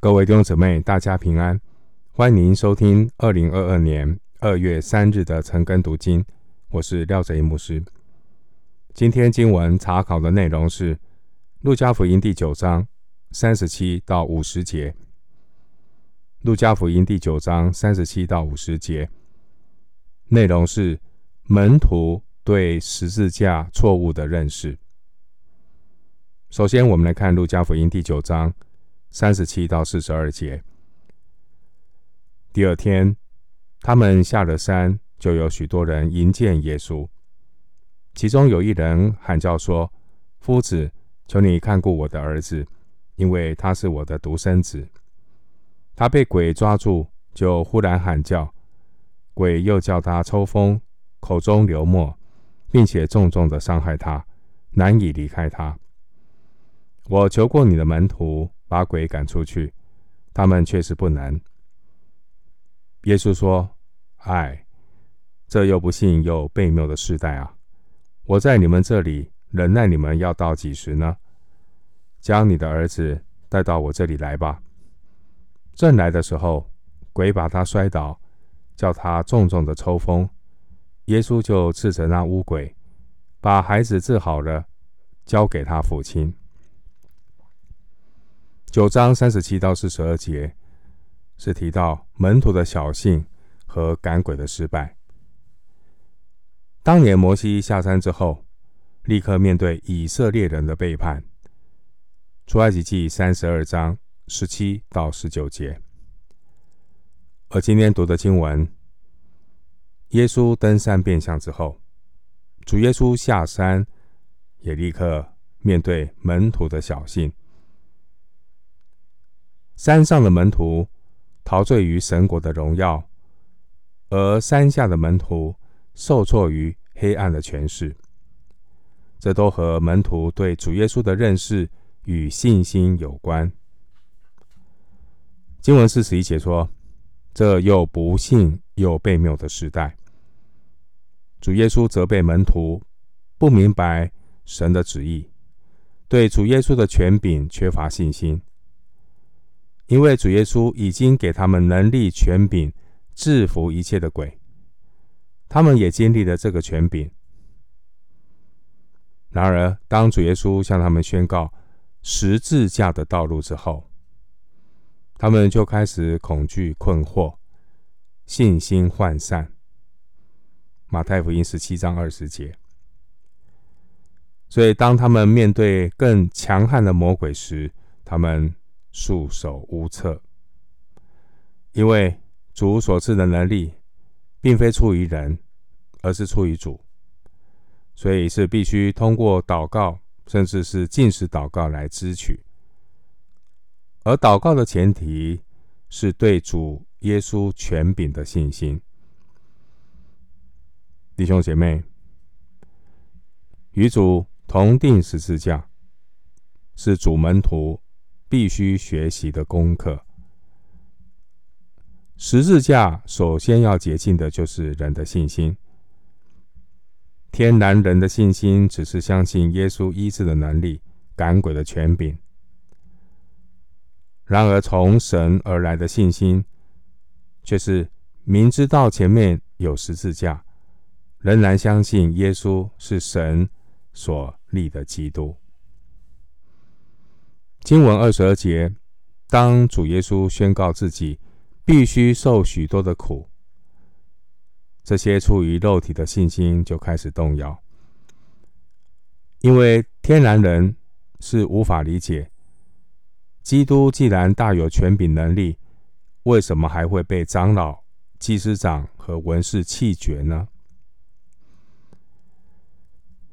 各位弟兄姊妹，大家平安！欢迎收听二零二二年二月三日的晨更读经，我是廖哲一牧师。今天经文查考的内容是《路加福音》第九章三十七到五十节，《路加福音》第九章三十七到五十节，内容是门徒对十字架错误的认识。首先，我们来看《路加福音》第九章三十七到四十二节。第二天，他们下了山，就有许多人迎见耶稣。其中有一人喊叫说：“夫子，求你看顾我的儿子，因为他是我的独生子。他被鬼抓住，就忽然喊叫，鬼又叫他抽风，口中流沫，并且重重的伤害他，难以离开他。”我求过你的门徒把鬼赶出去，他们确实不能。耶稣说：“唉，这又不信又悖谬的世代啊！我在你们这里忍耐你们要到几时呢？将你的儿子带到我这里来吧。”正来的时候，鬼把他摔倒，叫他重重的抽风。耶稣就斥责那污鬼，把孩子治好了，交给他父亲。九章三十七到四十二节是提到门徒的小信和赶鬼的失败。当年摩西下山之后，立刻面对以色列人的背叛。出埃及记三十二章十七到十九节。而今天读的经文，耶稣登山变相之后，主耶稣下山，也立刻面对门徒的小信。山上的门徒陶醉于神国的荣耀，而山下的门徒受挫于黑暗的权势。这都和门徒对主耶稣的认识与信心有关。经文四十一节说：“这又不信又悖谬的时代。”主耶稣责备门徒不明白神的旨意，对主耶稣的权柄缺乏信心。因为主耶稣已经给他们能力、权柄，制服一切的鬼，他们也经历了这个权柄。然而，当主耶稣向他们宣告十字架的道路之后，他们就开始恐惧、困惑，信心涣散。马太福音十七章二十节。所以，当他们面对更强悍的魔鬼时，他们。束手无策，因为主所赐的能力，并非出于人，而是出于主，所以是必须通过祷告，甚至是禁食祷告来支取。而祷告的前提是对主耶稣权柄的信心。弟兄姐妹，与主同钉十字架，是主门徒。必须学习的功课。十字架首先要洁净的就是人的信心。天然人的信心只是相信耶稣医治的能力、赶鬼的权柄。然而从神而来的信心，却是明知道前面有十字架，仍然相信耶稣是神所立的基督。经文二十二节，当主耶稣宣告自己必须受许多的苦，这些出于肉体的信心就开始动摇，因为天然人是无法理解，基督既然大有权柄能力，为什么还会被长老、祭司长和文士弃绝呢？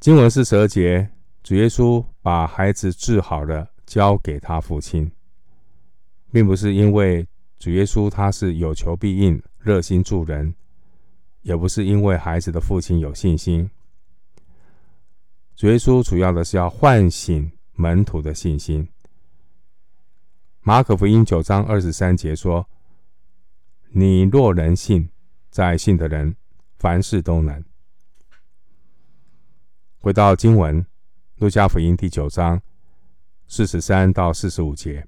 经文四十二节，主耶稣把孩子治好了。交给他父亲，并不是因为主耶稣他是有求必应、热心助人，也不是因为孩子的父亲有信心。主耶稣主要的是要唤醒门徒的信心。马可福音九章二十三节说：“你若能信，在信的人凡事都能。”回到经文，路加福音第九章。四十三到四十五节，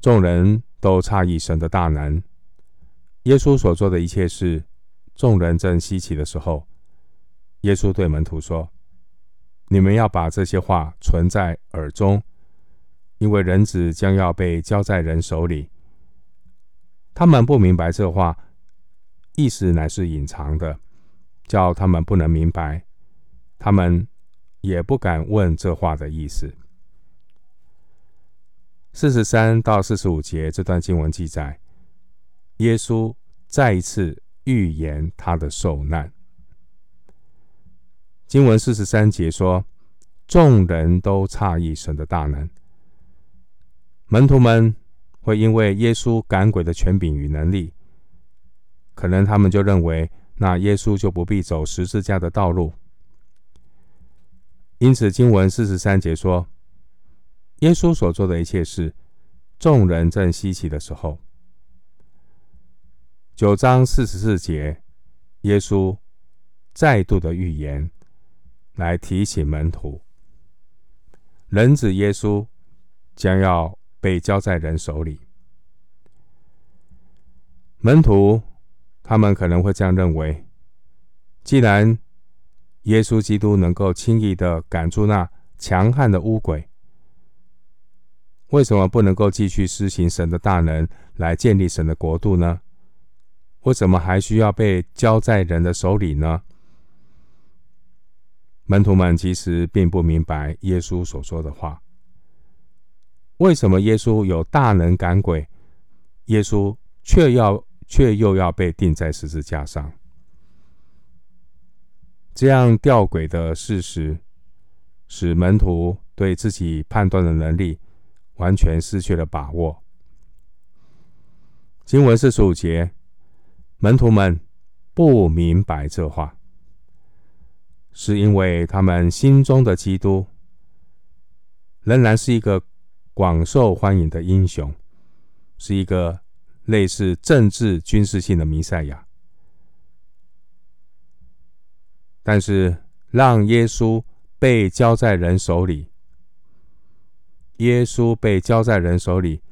众人都诧异神的大能。耶稣所做的一切事，众人正稀奇的时候，耶稣对门徒说：“你们要把这些话存在耳中，因为人子将要被交在人手里。”他们不明白这话，意思乃是隐藏的，叫他们不能明白。他们也不敢问这话的意思。四十三到四十五节这段经文记载，耶稣再一次预言他的受难。经文四十三节说：“众人都诧异神的大能。”门徒们会因为耶稣赶鬼的权柄与能力，可能他们就认为，那耶稣就不必走十字架的道路。因此，经文四十三节说，耶稣所做的一切事，众人正稀奇的时候。九章四十四节，耶稣再度的预言，来提醒门徒，人子耶稣将要被交在人手里。门徒他们可能会这样认为，既然耶稣基督能够轻易的赶出那强悍的污鬼，为什么不能够继续施行神的大能来建立神的国度呢？为什么还需要被交在人的手里呢？门徒们其实并不明白耶稣所说的话。为什么耶稣有大能赶鬼，耶稣却要却又要被钉在十字架上？这样吊诡的事实，使门徒对自己判断的能力完全失去了把握。经文四十五节，门徒们不明白这话，是因为他们心中的基督仍然是一个广受欢迎的英雄，是一个类似政治军事性的弥赛亚。但是，让耶稣被交在人手里，耶稣被交在人手里，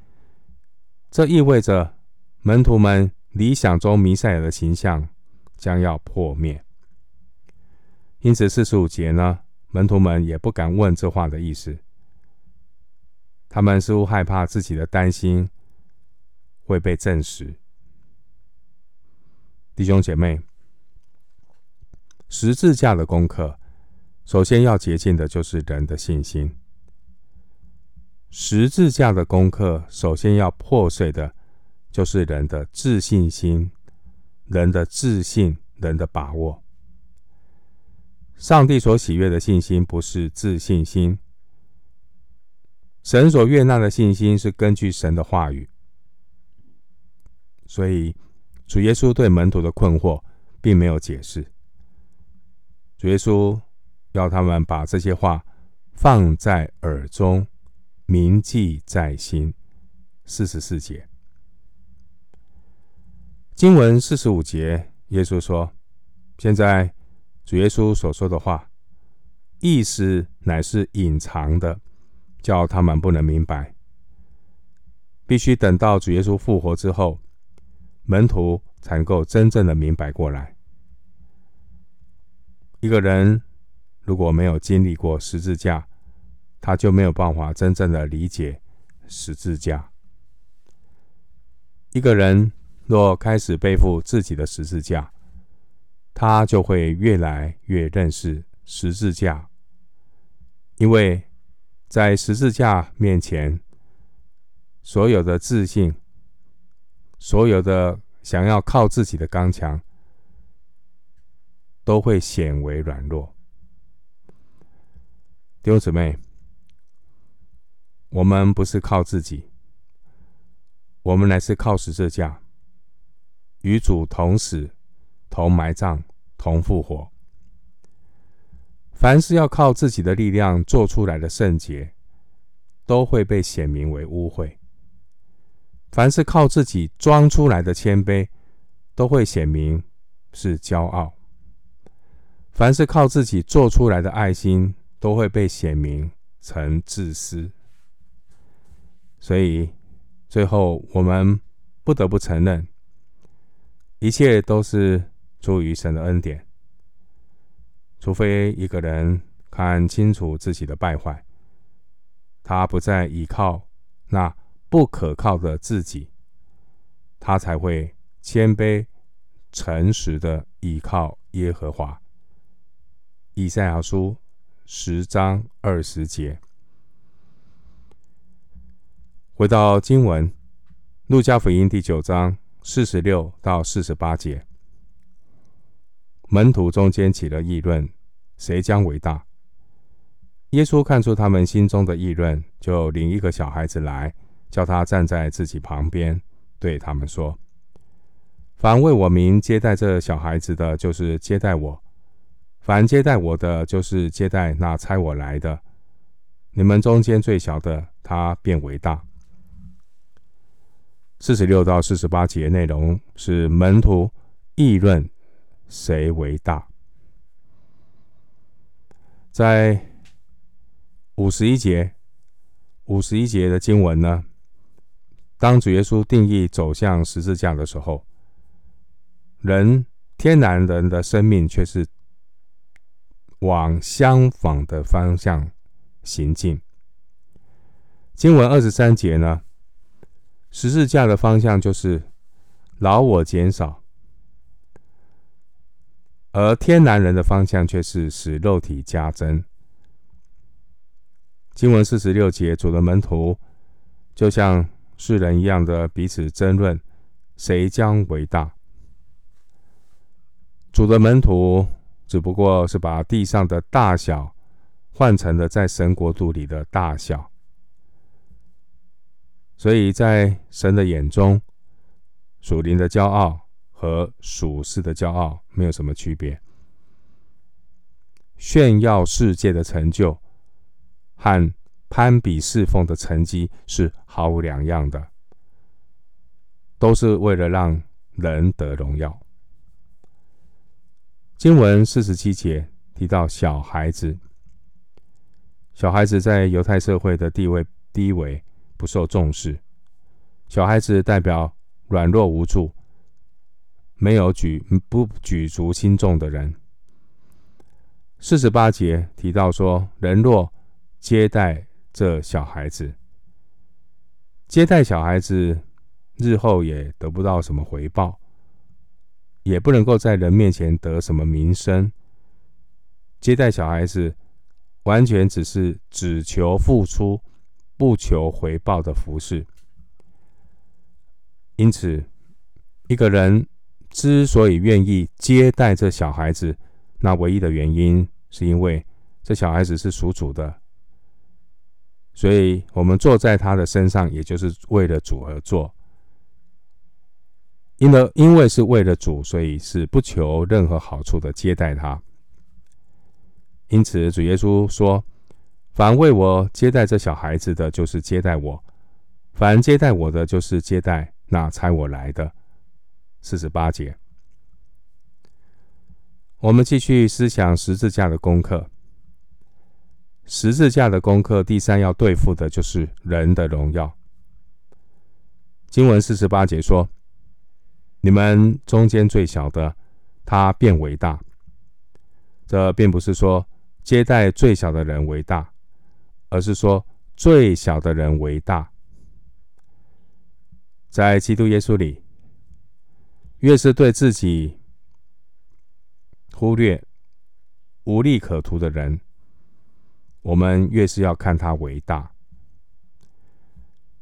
这意味着门徒们理想中弥赛亚的形象将要破灭。因此，四十五节呢，门徒们也不敢问这话的意思。他们似乎害怕自己的担心会被证实。弟兄姐妹。十字架的功课，首先要洁净的就是人的信心。十字架的功课，首先要破碎的，就是人的自信心、人的自信、人的把握。上帝所喜悦的信心，不是自信心。神所悦纳的信心，是根据神的话语。所以，主耶稣对门徒的困惑，并没有解释。主耶稣要他们把这些话放在耳中，铭记在心。四十四节，经文四十五节，耶稣说：“现在主耶稣所说的话，意思乃是隐藏的，叫他们不能明白。必须等到主耶稣复活之后，门徒才能够真正的明白过来。”一个人如果没有经历过十字架，他就没有办法真正的理解十字架。一个人若开始背负自己的十字架，他就会越来越认识十字架，因为在十字架面前，所有的自信，所有的想要靠自己的刚强。都会显为软弱。弟兄姊妹，我们不是靠自己，我们乃是靠十字架，与主同死、同埋葬、同复活。凡是要靠自己的力量做出来的圣洁，都会被显明为污秽；凡是靠自己装出来的谦卑，都会显明是骄傲。凡是靠自己做出来的爱心，都会被显明成自私。所以，最后我们不得不承认，一切都是出于神的恩典。除非一个人看清楚自己的败坏，他不再依靠那不可靠的自己，他才会谦卑、诚实的依靠耶和华。以赛亚书十章二十节。回到经文，路加福音第九章四十六到四十八节，门徒中间起了议论，谁将为大？耶稣看出他们心中的议论，就领一个小孩子来，叫他站在自己旁边，对他们说：“凡为我名接待这小孩子的，就是接待我；凡接待我的，就是接待那差我来的。你们中间最小的，他便为大。”四十六到四十八节内容是门徒议论谁为大。在五十一节，五十一节的经文呢，当主耶稣定义走向十字架的时候，人天然人的生命却是往相反的方向行进。经文二十三节呢，十字架的方向就是老我减少，而天然人的方向却是使肉体加增。经文四十六节，主的门徒就像世人一样的彼此争论，谁将为大？主的门徒只不过是把地上的大小换成了在神国度里的大小。所以在神的眼中，属灵的骄傲和属世的骄傲没有什么区别。炫耀世界的成就和攀比侍奉的成绩是毫无两样的，都是为了让人得荣耀。经文四十七节提到小孩子，小孩子在犹太社会的地位低微。不受重视，小孩子代表软弱无助，没有举不举足轻重的人。四十八节提到说，人若接待这小孩子，接待小孩子，日后也得不到什么回报，也不能够在人面前得什么名声。接待小孩子，完全只是只求付出。不求回报的服侍，因此，一个人之所以愿意接待这小孩子，那唯一的原因是因为这小孩子是属主的，所以我们坐在他的身上，也就是为了主而坐。因为因为是为了主，所以是不求任何好处的接待他。因此，主耶稣说。凡为我接待这小孩子的，就是接待我；凡接待我的，就是接待那差我来的。四十八节，我们继续思想十字架的功课。十字架的功课，第三要对付的就是人的荣耀。经文四十八节说：“你们中间最小的，他便为大。”这并不是说接待最小的人为大。而是说，最小的人为大。在基督耶稣里，越是对自己忽略、无利可图的人，我们越是要看他为大；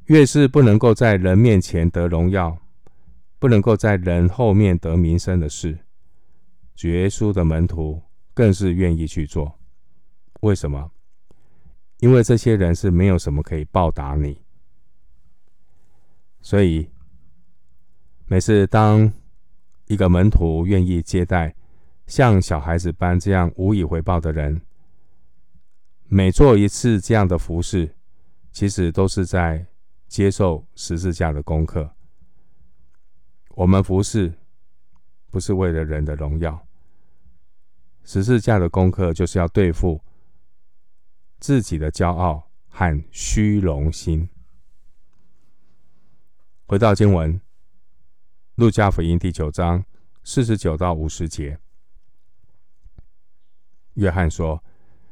越是不能够在人面前得荣耀、不能够在人后面得名声的事，主耶稣的门徒更是愿意去做。为什么？因为这些人是没有什么可以报答你，所以每次当一个门徒愿意接待像小孩子般这样无以回报的人，每做一次这样的服事，其实都是在接受十字架的功课。我们服侍不是为了人的荣耀，十字架的功课就是要对付。自己的骄傲和虚荣心。回到经文，《路加福音》第九章四十九到五十节，约翰说：“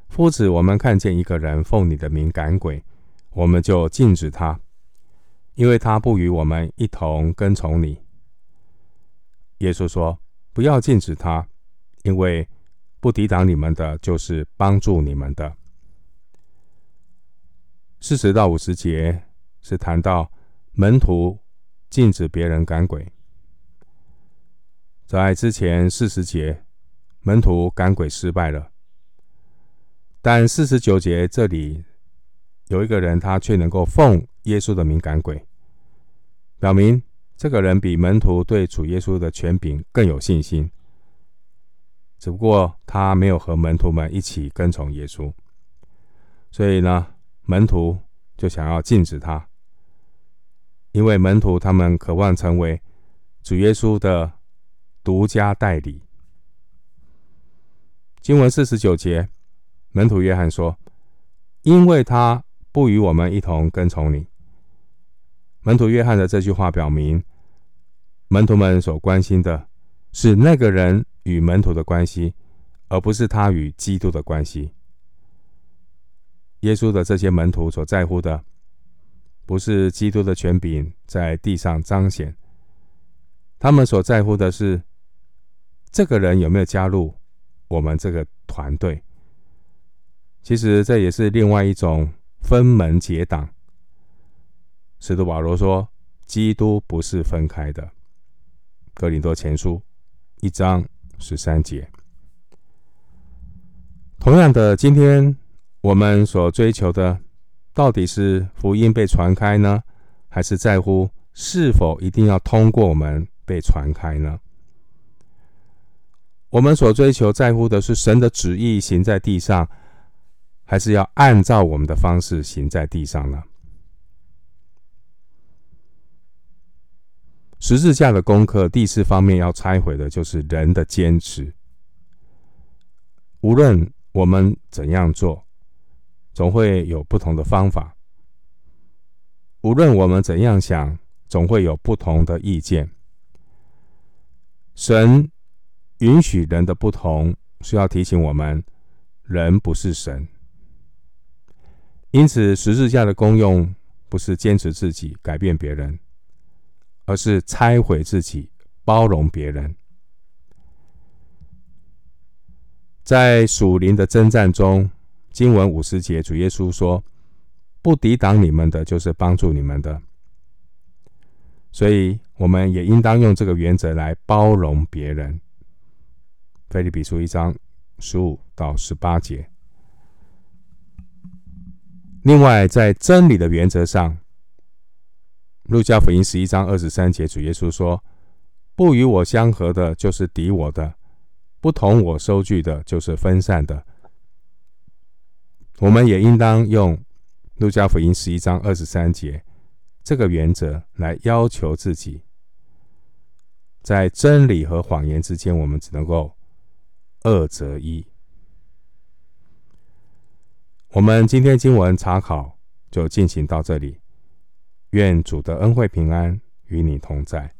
夫子，我们看见一个人奉你的名赶鬼，我们就禁止他，因为他不与我们一同跟从你。”耶稣说：“不要禁止他，因为不抵挡你们的，就是帮助你们的。”四十到五十节是谈到门徒禁止别人赶鬼。在之前四十节，门徒赶鬼失败了，但四十九节这里有一个人，他却能够奉耶稣的名赶鬼，表明这个人比门徒对主耶稣的权柄更有信心。只不过他没有和门徒们一起跟从耶稣，所以呢，门徒就想要禁止他，因为门徒他们渴望成为主耶稣的独家代理。经文四十九节，门徒约翰说：“因为他不与我们一同跟从你。”门徒约翰的这句话表明，门徒们所关心的是那个人与门徒的关系，而不是他与基督的关系。耶稣的这些门徒所在乎的，不是基督的权柄在地上彰显，他们所在乎的是这个人有没有加入我们这个团队。其实这也是另外一种分门结党。使徒保罗说，基督不是分开的。哥林多前书一章十三节。同样的，今天。我们所追求的，到底是福音被传开呢，还是在乎是否一定要通过我们被传开呢？我们所追求在乎的是神的旨意行在地上，还是要按照我们的方式行在地上呢？十字架的功课第四方面要拆毁的就是人的坚持。无论我们怎样做。总会有不同的方法。无论我们怎样想，总会有不同的意见。神允许人的不同，是要提醒我们，人不是神。因此，十字架的功用不是坚持自己改变别人，而是拆毁自己，包容别人。在属灵的征战中。经文五十节，主耶稣说：“不抵挡你们的，就是帮助你们的。”所以，我们也应当用这个原则来包容别人。腓立比书一章十五到十八节。另外，在真理的原则上，路加福音十一章二十三节，主耶稣说：“不与我相合的，就是敌我的；不同我收据的，就是分散的。”我们也应当用《路加福音》十一章二十三节这个原则来要求自己，在真理和谎言之间，我们只能够二择一。我们今天经文查考就进行到这里，愿主的恩惠平安与你同在。